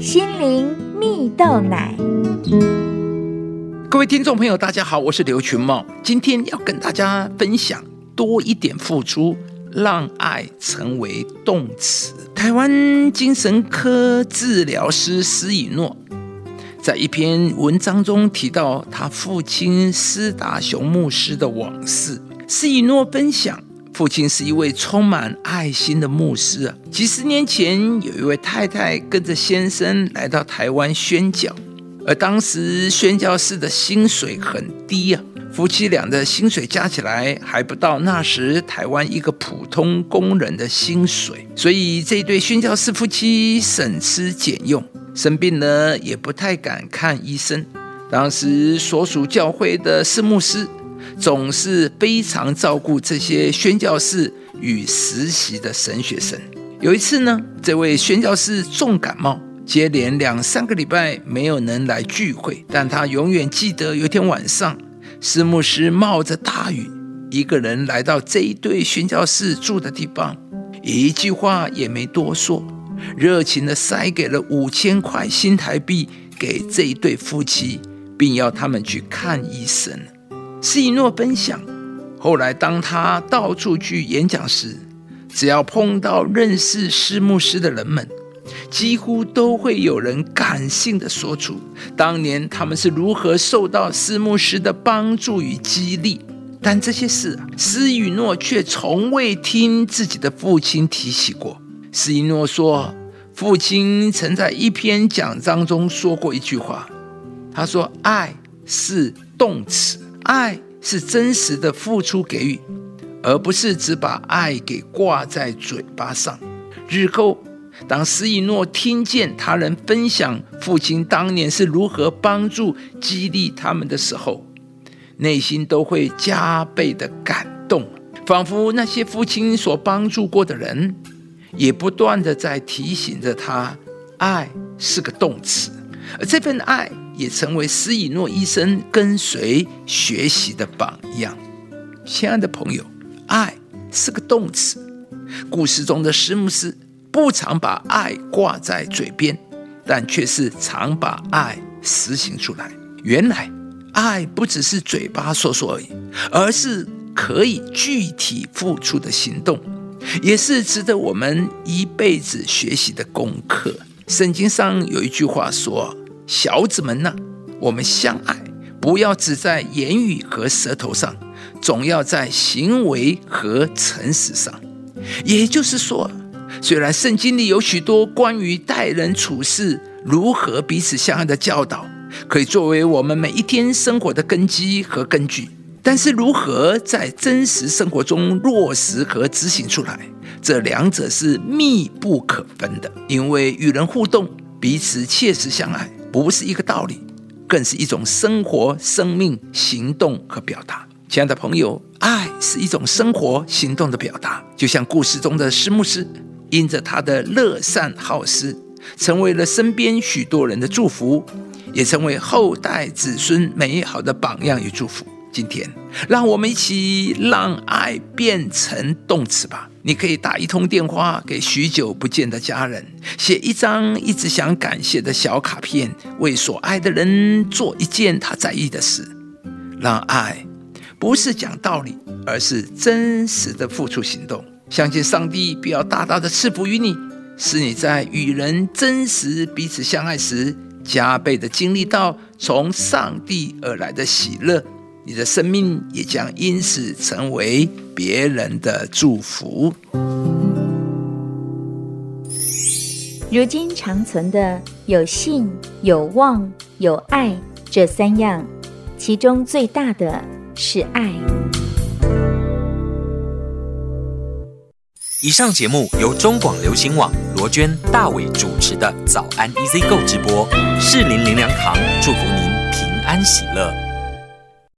心灵蜜豆奶。各位听众朋友，大家好，我是刘群茂，今天要跟大家分享多一点付出，让爱成为动词。台湾精神科治疗师施以诺在一篇文章中提到他父亲施达雄牧师的往事。施以诺分享。父亲是一位充满爱心的牧师啊。几十年前，有一位太太跟着先生来到台湾宣教，而当时宣教士的薪水很低啊，夫妻俩的薪水加起来还不到那时台湾一个普通工人的薪水，所以这对宣教士夫妻省吃俭用，生病了也不太敢看医生。当时所属教会的四牧师。总是非常照顾这些宣教士与实习的神学生。有一次呢，这位宣教士重感冒，接连两三个礼拜没有能来聚会。但他永远记得有天晚上，施牧师冒着大雨，一个人来到这一对宣教士住的地方，一句话也没多说，热情的塞给了五千块新台币给这一对夫妻，并要他们去看医生。施以诺分享，后来当他到处去演讲时，只要碰到认识施牧师的人们，几乎都会有人感性的说出当年他们是如何受到施牧师的帮助与激励。但这些事，施以诺却从未听自己的父亲提起过。施以诺说，父亲曾在一篇讲章中说过一句话，他说：“爱是动词。”爱是真实的付出给予，而不是只把爱给挂在嘴巴上。日后，当施以诺听见他人分享父亲当年是如何帮助、激励他们的时候，内心都会加倍的感动，仿佛那些父亲所帮助过的人，也不断的在提醒着他：爱是个动词，而这份爱。也成为施以诺医生跟随学习的榜样。亲爱的朋友，爱是个动词。故事中的施牧师不常把爱挂在嘴边，但却是常把爱实行出来。原来，爱不只是嘴巴说说而已，而是可以具体付出的行动，也是值得我们一辈子学习的功课。圣经上有一句话说。小子们呐，我们相爱，不要只在言语和舌头上，总要在行为和诚实上。也就是说，虽然圣经里有许多关于待人处事、如何彼此相爱的教导，可以作为我们每一天生活的根基和根据，但是如何在真实生活中落实和执行出来，这两者是密不可分的。因为与人互动，彼此切实相爱。不是一个道理，更是一种生活、生命、行动和表达。亲爱的朋友，爱是一种生活、行动的表达。就像故事中的施牧师，因着他的乐善好施，成为了身边许多人的祝福，也成为后代子孙美好的榜样与祝福。今天，让我们一起让爱变成动词吧。你可以打一通电话给许久不见的家人，写一张一直想感谢的小卡片，为所爱的人做一件他在意的事。让爱不是讲道理，而是真实的付出行动。相信上帝必要大大的赐福于你，使你在与人真实彼此相爱时，加倍的经历到从上帝而来的喜乐。你的生命也将因此成为别人的祝福。如今长存的有信、有望、有爱这三样，其中最大的是爱。以上节目由中广流行网罗娟、大伟主持的《早安 EZ 购》直播，适林林良堂祝福您平安喜乐。